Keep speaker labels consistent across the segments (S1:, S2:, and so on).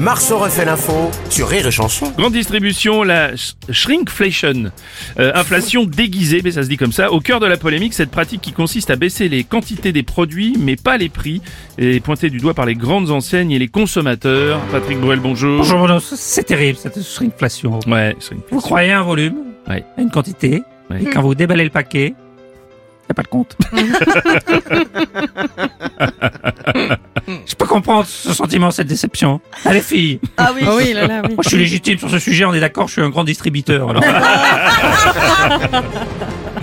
S1: Marceau refait l'info sur Rire et Chanson.
S2: Grande distribution, la sh- shrinkflation, Euh, inflation déguisée, mais ça se dit comme ça. Au cœur de la polémique, cette pratique qui consiste à baisser les quantités des produits, mais pas les prix, et pointée du doigt par les grandes enseignes et les consommateurs. Patrick Bruel, bonjour.
S3: Bonjour, Bruno. c'est terrible cette shrinkflation.
S2: Ouais, shrinkflation.
S3: Vous croyez à un volume,
S2: Ouais.
S3: à une quantité,
S2: Ouais.
S3: et quand vous déballez le paquet, y a pas de compte. Je peux comprendre ce sentiment, cette déception. Allez filles,
S4: Ah oui, oui là, là, oui.
S3: moi je suis légitime sur ce sujet, on est d'accord, je suis un grand distributeur. alors.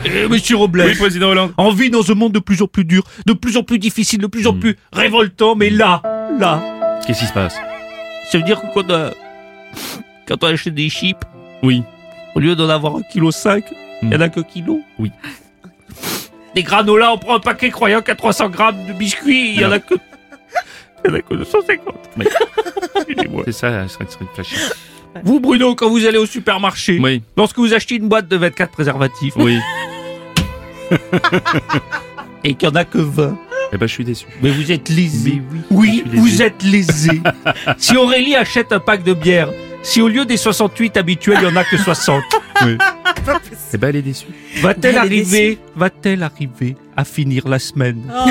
S3: Euh, Monsieur Robles,
S2: Oui, président Hollande.
S3: on vit dans un monde de plus en plus dur, de plus en plus difficile, de plus en
S2: Mm.
S3: plus révoltant, mais là, là,
S2: Qu'est-ce qui se passe?
S3: Ça veut dire que quand, euh, quand on achète des chips,
S2: Oui.
S3: Au lieu d'en avoir un kilo 5, il y en a que kilo.
S2: Oui.
S3: Des granolas, on prend un paquet croyant qu'à 300 grammes de biscuits, il y en a que... Il y en a que 250.
S2: Oui. C'est ça, la shrinkflation.
S3: Vous, Bruno, quand vous allez au supermarché,
S2: Oui,
S3: lorsque vous achetez une boîte de 24 préservatifs
S2: oui.
S3: et qu'il n'y en a que 20,
S2: Eh ben, je suis déçu.
S3: mais vous êtes lésé.
S2: Mais oui.
S3: Oui,
S2: Je suis
S3: vous
S2: lésé.
S3: êtes lésé. si Aurélie achète un pack de bière, si au lieu des 68 habituels, il n'y en a que 60, pas.
S2: Eh ben, elle est déçue.
S3: Va-t-elle arriver, va-t-elle arriver à finir la semaine? Oh.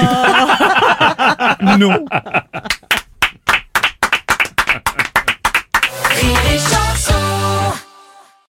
S3: Non.